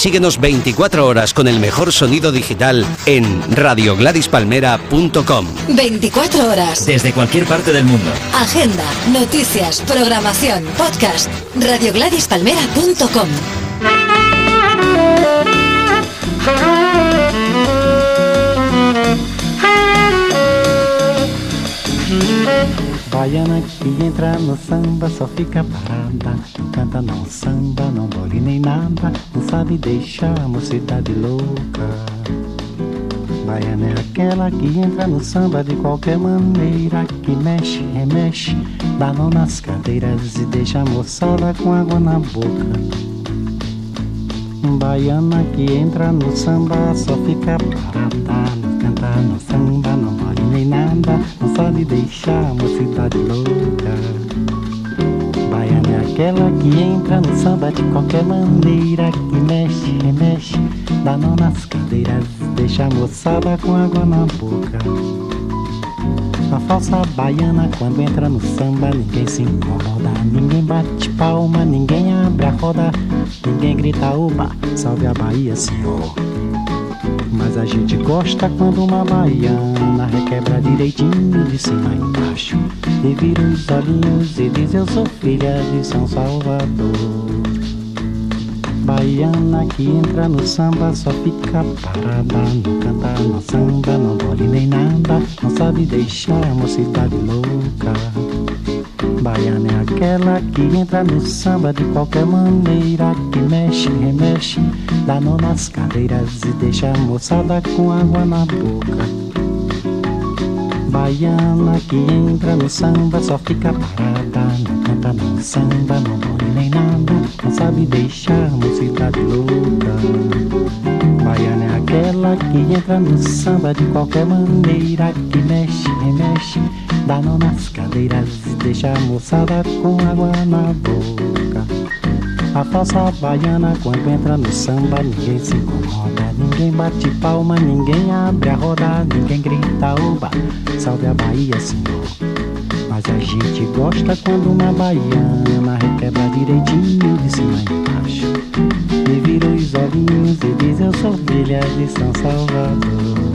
Síguenos 24 horas con el mejor sonido digital en radiogladyspalmera.com. 24 horas. Desde cualquier parte del mundo. Agenda, noticias, programación, podcast. radiogladyspalmera.com. Baiana que entra no samba só fica parada. Não canta não samba, não bole nem nada. Não sabe deixar a mocidade louca. Baiana é aquela que entra no samba de qualquer maneira. Que mexe, remexe, dá mão nas cadeiras E deixa a moçada com água na boca Baiana que entra no samba só fica parada Não canta no samba, não bole nem nada Não sabe deixar a mocidade louca. Baiana é aquela que entra no samba de qualquer maneira Que mexe, remexe, dá mão nas cadeiras Deixa a moçada com água na boca A falsa baiana quando entra no samba Ninguém se incomoda, ninguém bate palma Ninguém abre a roda, ninguém grita oba Salve a Bahia, senhor. Mas a gente gosta quando uma baiana requebra direitinho de cima embaixo E vira os olhinhos e diz eu sou filha de São Salvador Baiana que entra no samba só fica parada Não canta, não samba, não bole nem nada Não sabe deixar a mocidade louca. Baiana é aquela que entra no samba de qualquer maneira Que mexe, remexe, dá nó nas cadeiras E deixa a moçada com água na boca Baiana que entra no samba só fica parada Não canta, não samba, não bole nem nada Não sabe deixar mocidade louca. Baiana é aquela que entra no samba de qualquer maneira Que mexe, remexe, dá nó nas cadeiras E deixa a moçada com água na boca. A falsa baiana quando entra no samba Ninguém se incomoda, ninguém bate palma Ninguém abre a roda, ninguém grita oba Salve a Bahia, senhor. Mas a gente gosta quando uma baiana Requebra direitinho de cima embaixo E vira os olhinhos e diz eu sou filha de São Salvador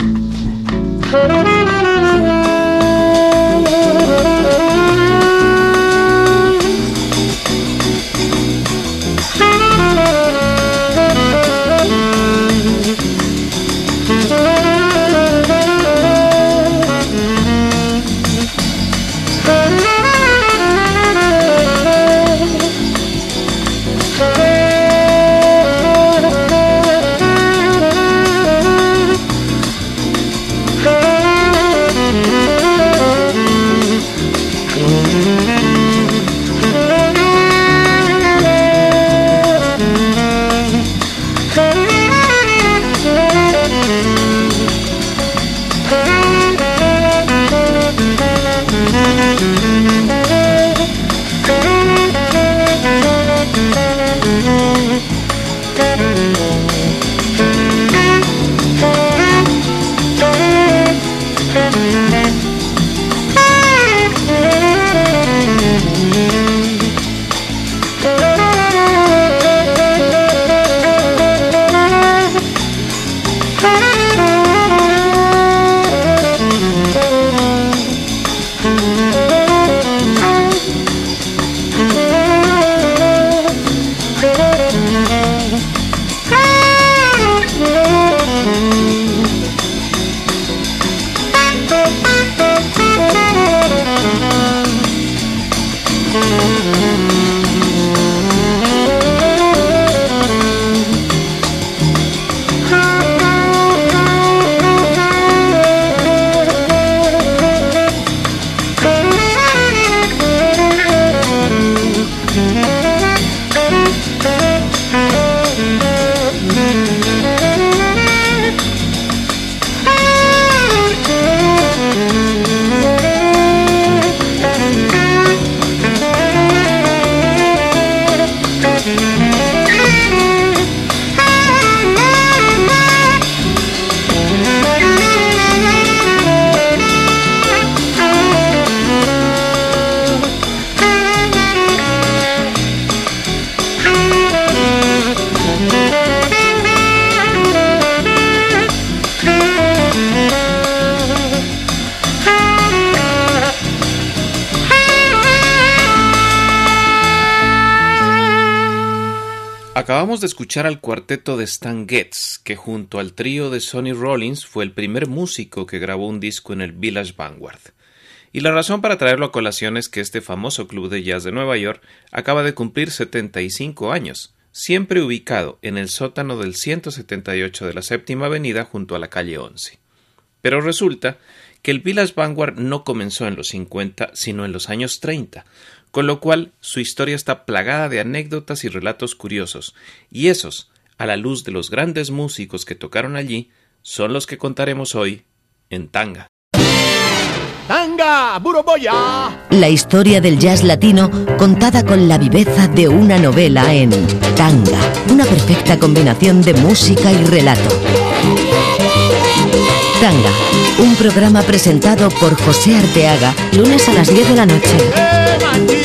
escuchar al cuarteto de Stan Getz, que junto al trío de Sonny Rollins fue el primer músico que grabó un disco en el Village Vanguard. Y la razón para traerlo a colación es que este famoso club de jazz de Nueva York acaba de cumplir 75 años, siempre ubicado en el sótano del 178 de la Séptima Avenida junto a la calle 11. Pero resulta que el Village Vanguard no comenzó en los 50, sino en los años 30, con lo cual su historia está plagada de anécdotas y relatos curiosos, y esos, a la luz de los grandes músicos que tocaron allí, son los que contaremos hoy en Tanga. ¡Tanga! ¡Buroboya! La historia del jazz latino contada con la viveza de una novela en Tanga, una perfecta combinación de música y relato. Tanga, un programa presentado por José Arteaga, lunes a las 10 de la noche.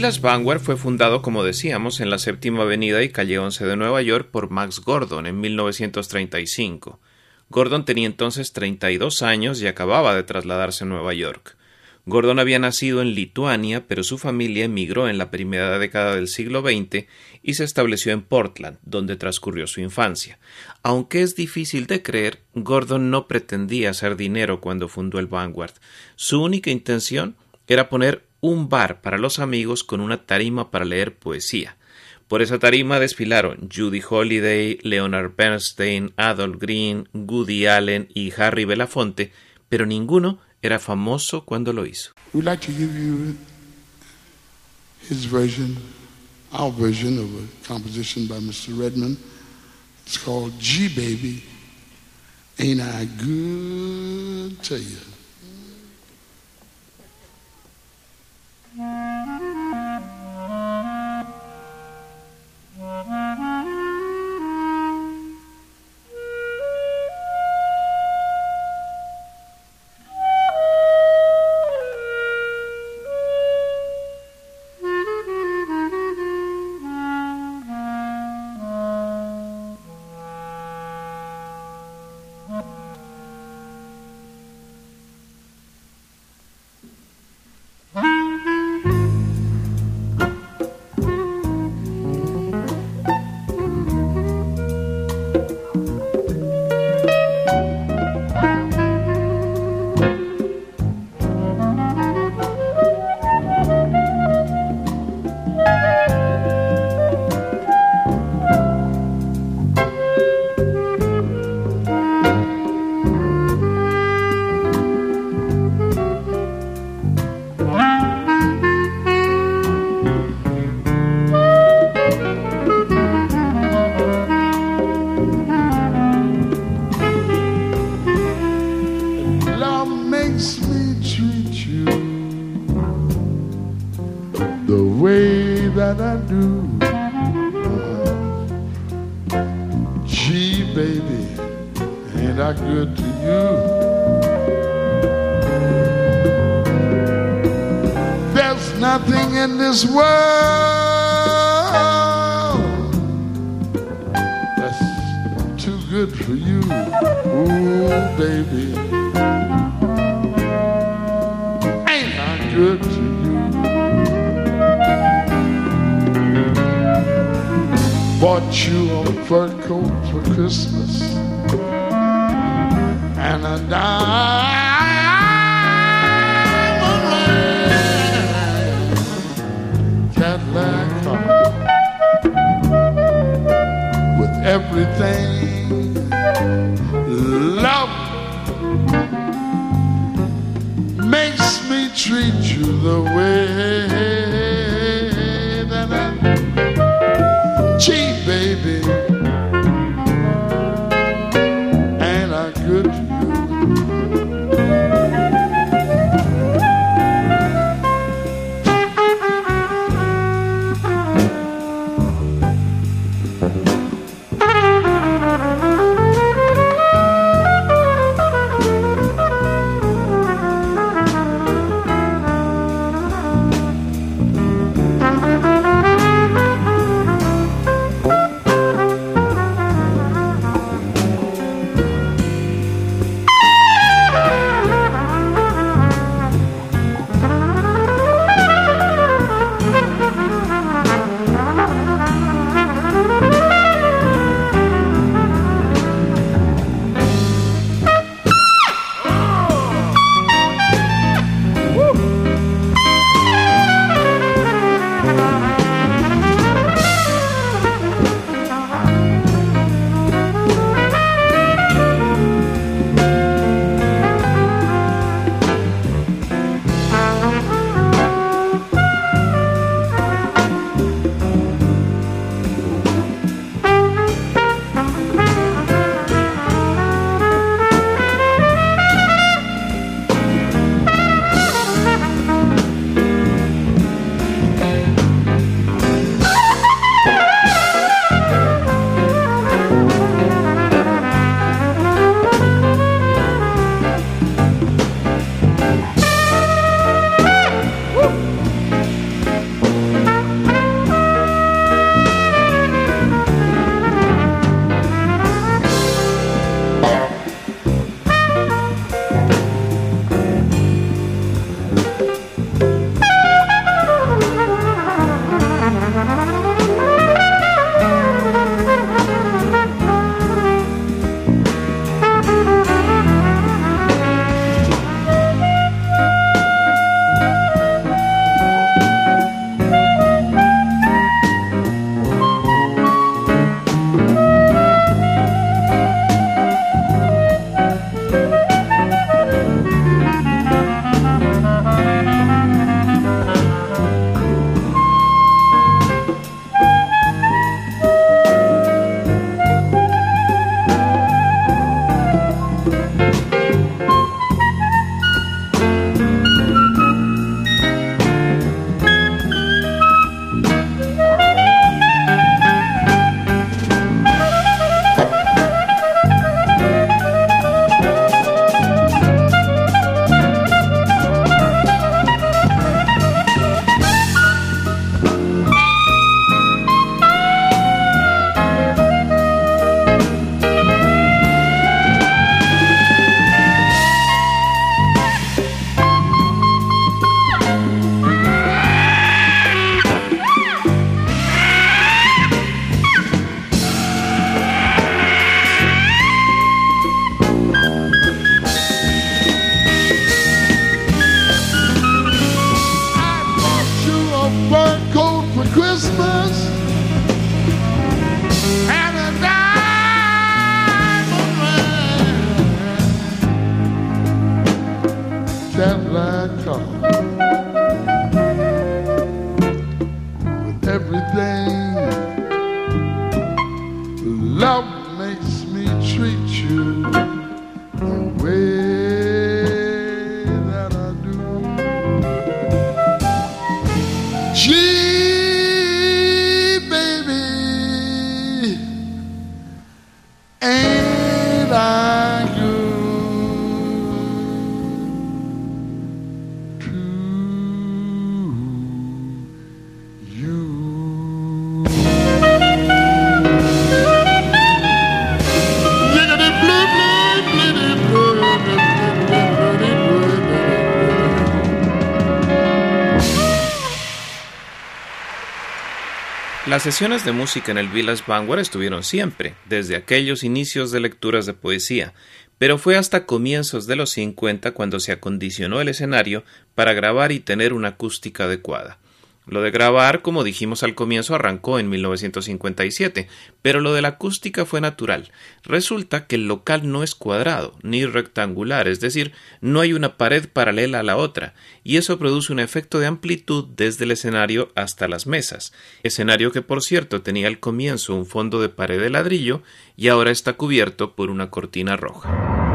Village Vanguard fue fundado, como decíamos, en la séptima avenida y calle 11 de Nueva York por Max Gordon en 1935. Gordon tenía entonces 32 años y acababa de trasladarse a Nueva York. Gordon había nacido en Lituania, pero su familia emigró en la primera década del siglo XX y se estableció en Portland, donde transcurrió su infancia. Aunque es difícil de creer, Gordon no pretendía hacer dinero cuando fundó el Vanguard. Su única intención era poner un bar para los amigos con una tarima para leer poesía. Por esa tarima desfilaron Judy Holliday, Leonard Bernstein, Adolf Green, Woody Allen y Harry Belafonte, pero ninguno era famoso cuando lo hizo. Mm-hmm. Las sesiones de música en el Village Vanguard estuvieron siempre, desde aquellos inicios de lecturas de poesía, pero fue hasta comienzos de los 50 cuando se acondicionó el escenario para grabar y tener una acústica adecuada. Lo de grabar, como dijimos al comienzo, arrancó en 1957, pero lo de la acústica fue natural. Resulta que el local no es cuadrado ni rectangular, es decir, no hay una pared paralela a la otra, y eso produce un efecto de amplitud desde el escenario hasta las mesas. Escenario que, por cierto, tenía al comienzo un fondo de pared de ladrillo y ahora está cubierto por una cortina roja.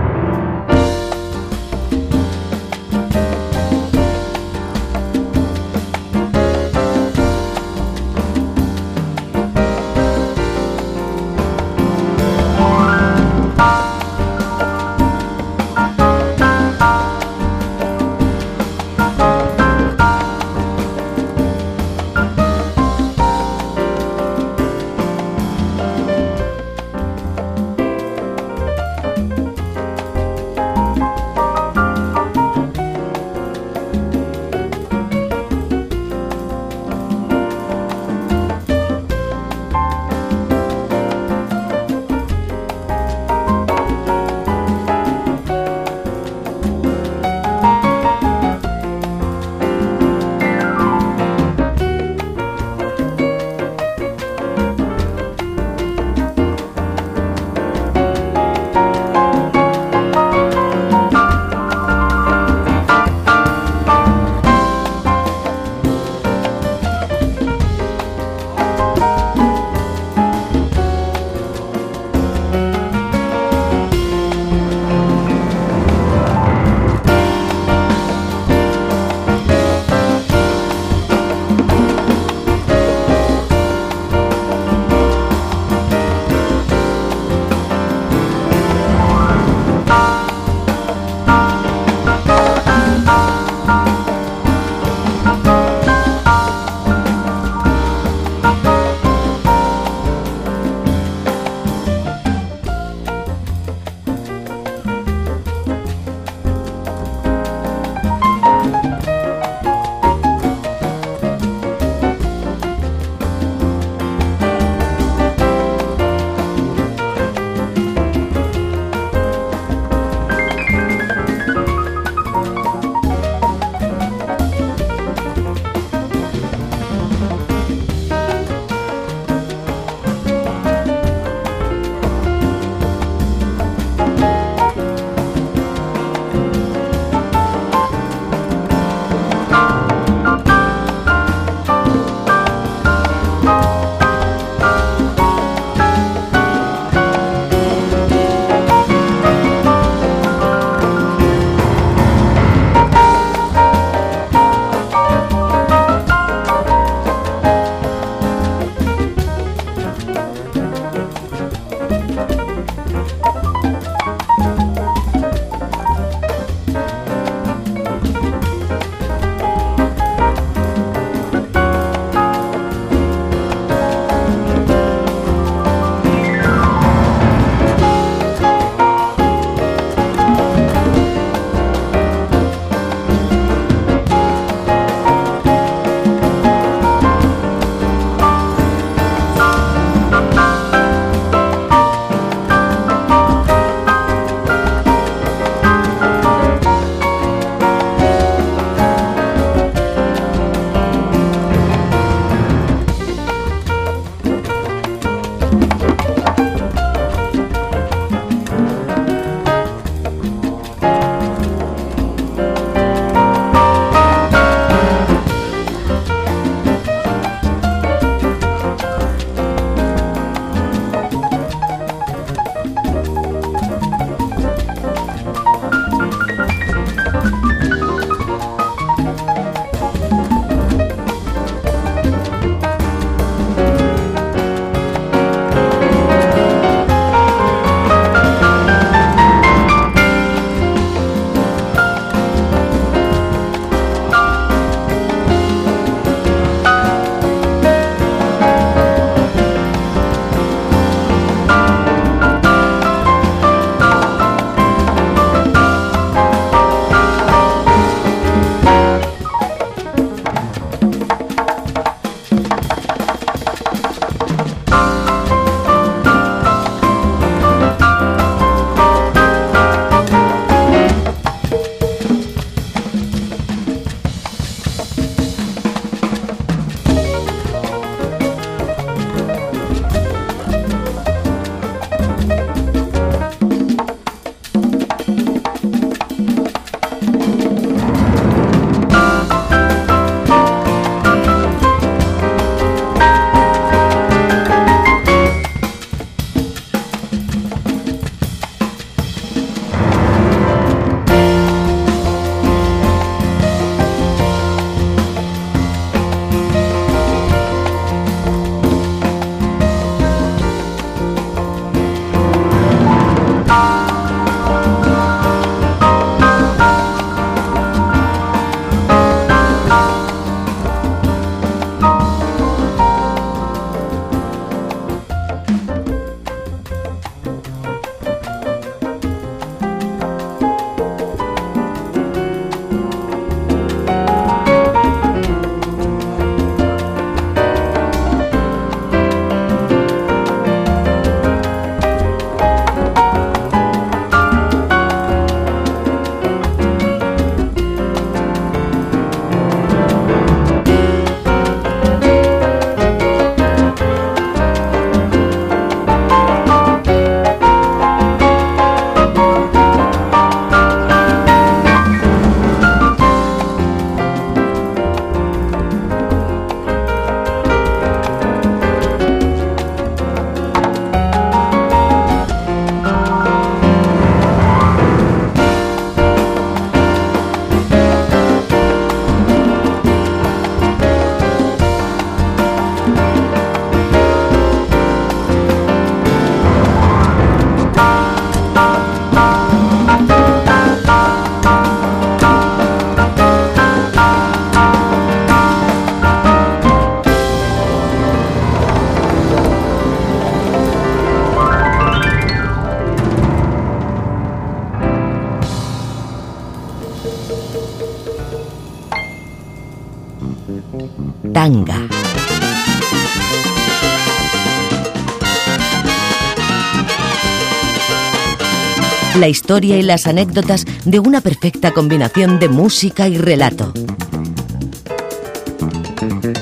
La historia y las anécdotas de una perfecta combinación de música y relato.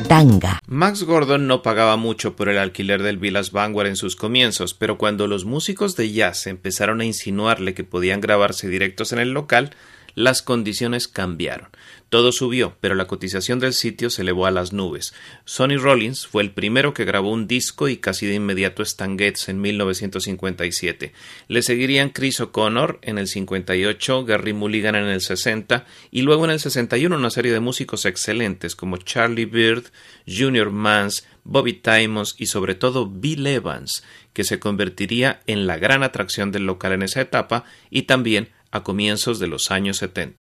Tanga. Max Gordon no pagaba mucho por el alquiler del Village Vanguard en sus comienzos, pero cuando los músicos de jazz empezaron a insinuarle que podían grabarse directos en el local, las condiciones cambiaron. Todo subió, pero la cotización del sitio se elevó a las nubes. Sonny Rollins fue el primero que grabó un disco y casi de inmediato Stan en 1957. Le seguirían Chris O'Connor en el 58, Gary Mulligan en el 60 y luego en el 61 una serie de músicos excelentes como Charlie Bird, Junior Mans, Bobby Timons y sobre todo Bill Evans, que se convertiría en la gran atracción del local en esa etapa y también a comienzos de los años 70.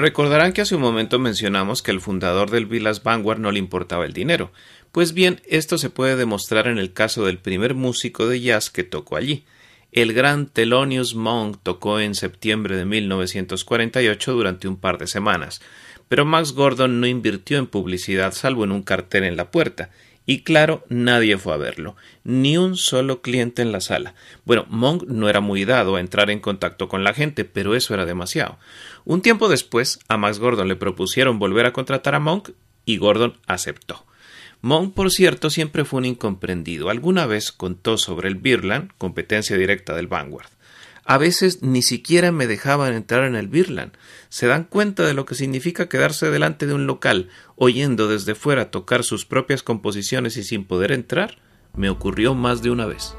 Recordarán que hace un momento mencionamos que el fundador del Villas Vanguard no le importaba el dinero. Pues bien, esto se puede demostrar en el caso del primer músico de jazz que tocó allí. El gran Thelonious Monk tocó en septiembre de 1948 durante un par de semanas, pero Max Gordon no invirtió en publicidad salvo en un cartel en la puerta, y claro, nadie fue a verlo, ni un solo cliente en la sala. Bueno, Monk no era muy dado a entrar en contacto con la gente, pero eso era demasiado. Un tiempo después, a Max Gordon le propusieron volver a contratar a Monk y Gordon aceptó. Monk, por cierto, siempre fue un incomprendido. Alguna vez contó sobre el Birland, competencia directa del Vanguard. A veces ni siquiera me dejaban entrar en el Birland. ¿Se dan cuenta de lo que significa quedarse delante de un local, oyendo desde fuera tocar sus propias composiciones y sin poder entrar? Me ocurrió más de una vez.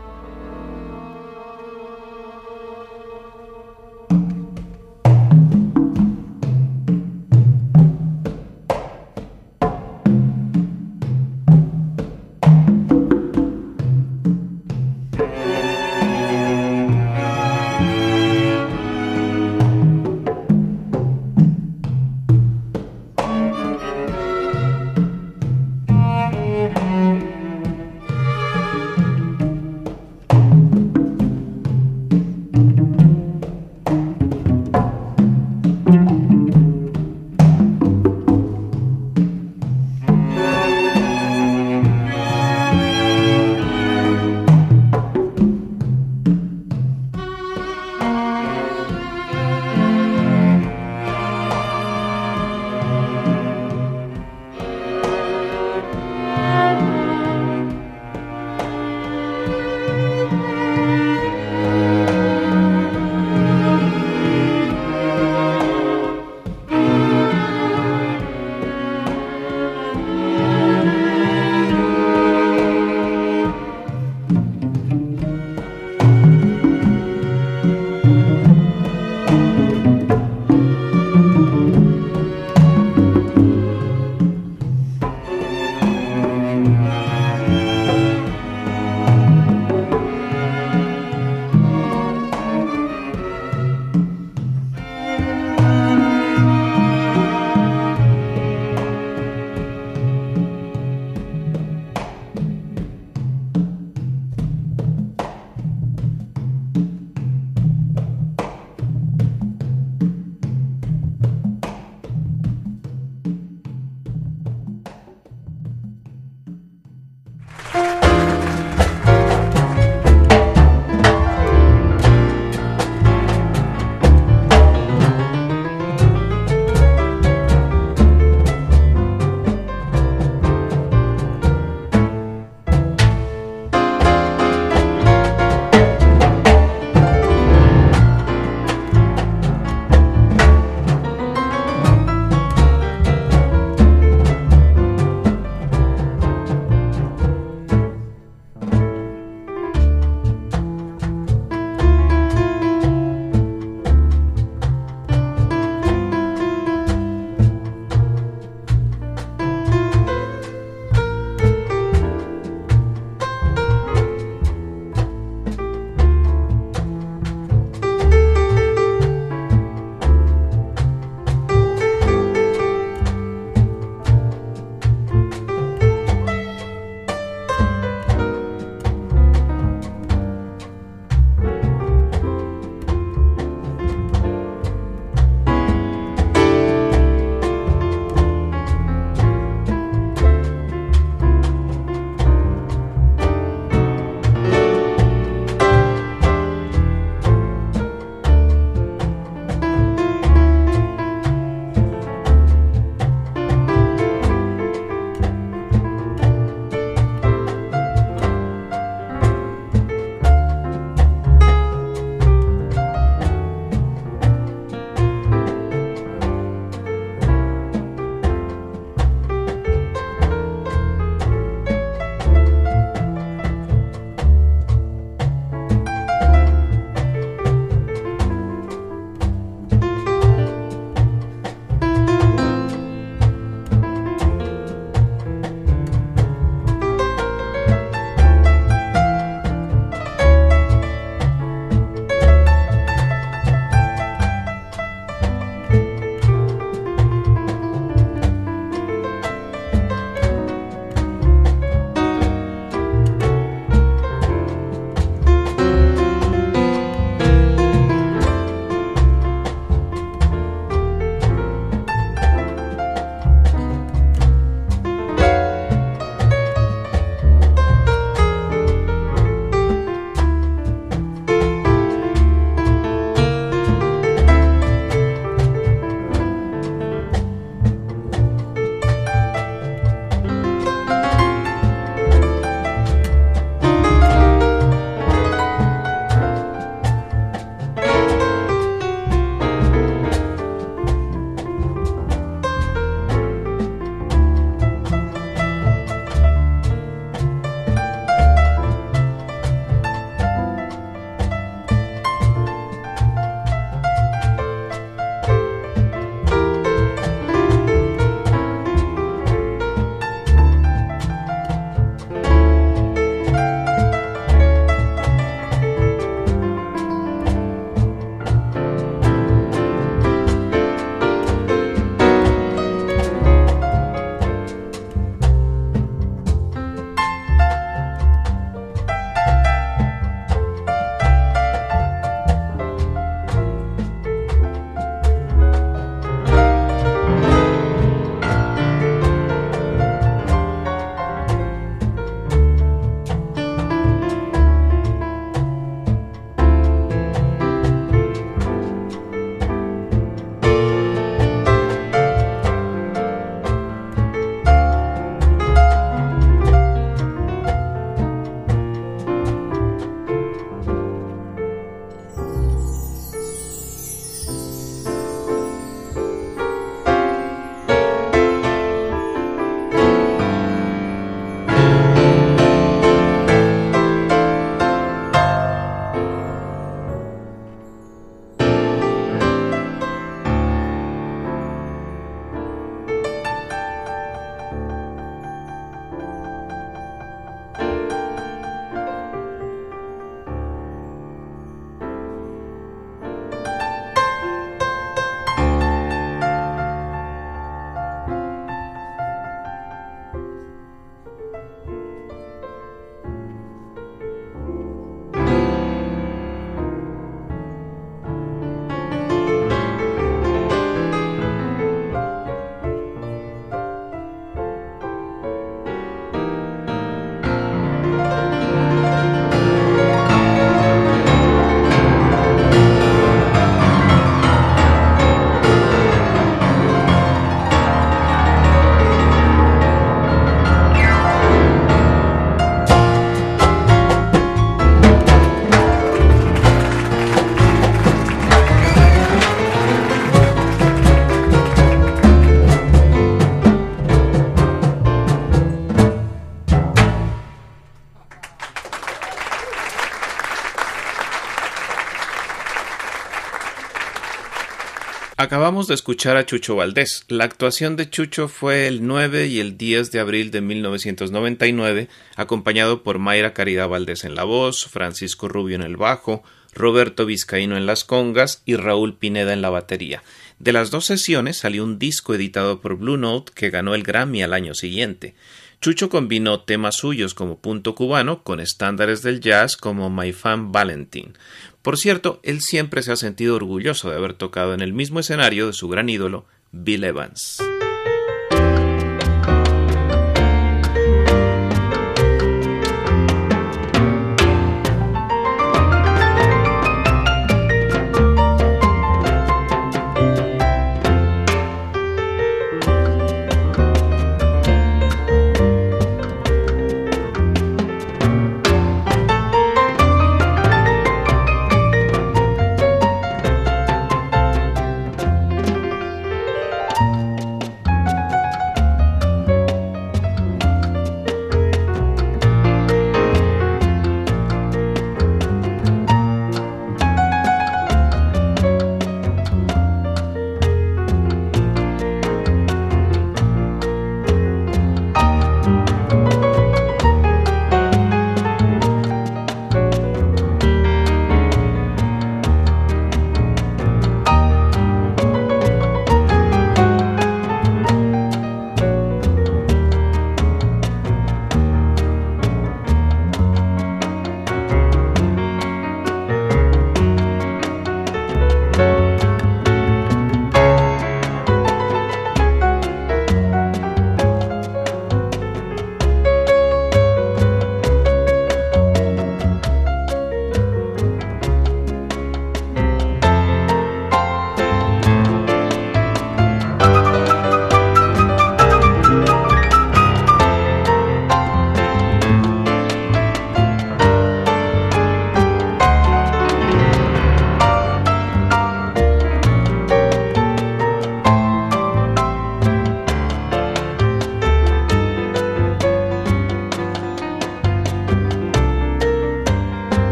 Acabamos de escuchar a Chucho Valdés. La actuación de Chucho fue el 9 y el 10 de abril de 1999, acompañado por Mayra Caridad Valdés en la voz, Francisco Rubio en el bajo, Roberto Vizcaíno en las congas y Raúl Pineda en la batería. De las dos sesiones salió un disco editado por Blue Note que ganó el Grammy al año siguiente. Chucho combinó temas suyos como Punto Cubano con estándares del jazz como My Fan Valentine. Por cierto, él siempre se ha sentido orgulloso de haber tocado en el mismo escenario de su gran ídolo, Bill Evans.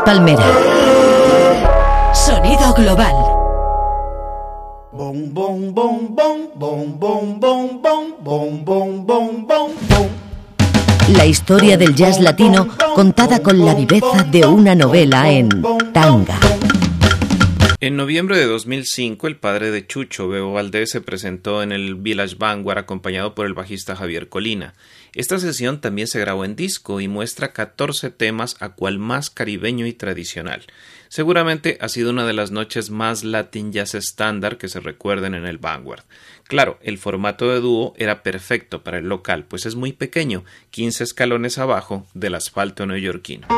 Palmera. Sonido global. Bom, bom, bom, bom, bom, bom, bom, bom, bom, bom, bom, bom, bom. La historia del jazz latino contada con la viveza de una novela en tanga. En noviembre de 2005, el padre de Chucho, Bebo Valdés, se presentó en el Village Vanguard acompañado por el bajista Javier Colina. Esta sesión también se grabó en disco y muestra 14 temas a cual más caribeño y tradicional. Seguramente ha sido una de las noches más Latin Jazz estándar que se recuerden en el Vanguard. Claro, el formato de dúo era perfecto para el local, pues es muy pequeño, 15 escalones abajo del asfalto neoyorquino.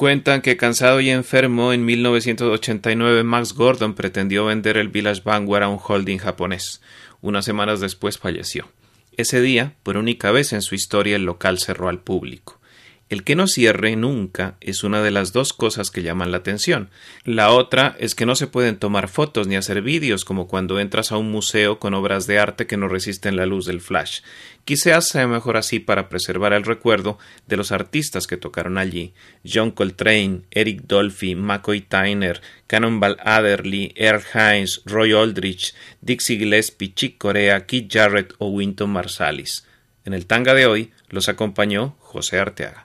Cuentan que cansado y enfermo, en 1989 Max Gordon pretendió vender el Village Vanguard a un holding japonés. Unas semanas después falleció. Ese día, por única vez en su historia, el local cerró al público. El que no cierre nunca es una de las dos cosas que llaman la atención. La otra es que no se pueden tomar fotos ni hacer vídeos como cuando entras a un museo con obras de arte que no resisten la luz del flash. Quizás sea mejor así para preservar el recuerdo de los artistas que tocaron allí. John Coltrane, Eric Dolphy, McCoy Tyner, Cannonball Adderley, Earl Hines, Roy Aldrich, Dixie Gillespie, Chick Corea, Keith Jarrett o Winton Marsalis. En el tanga de hoy los acompañó José Arteaga.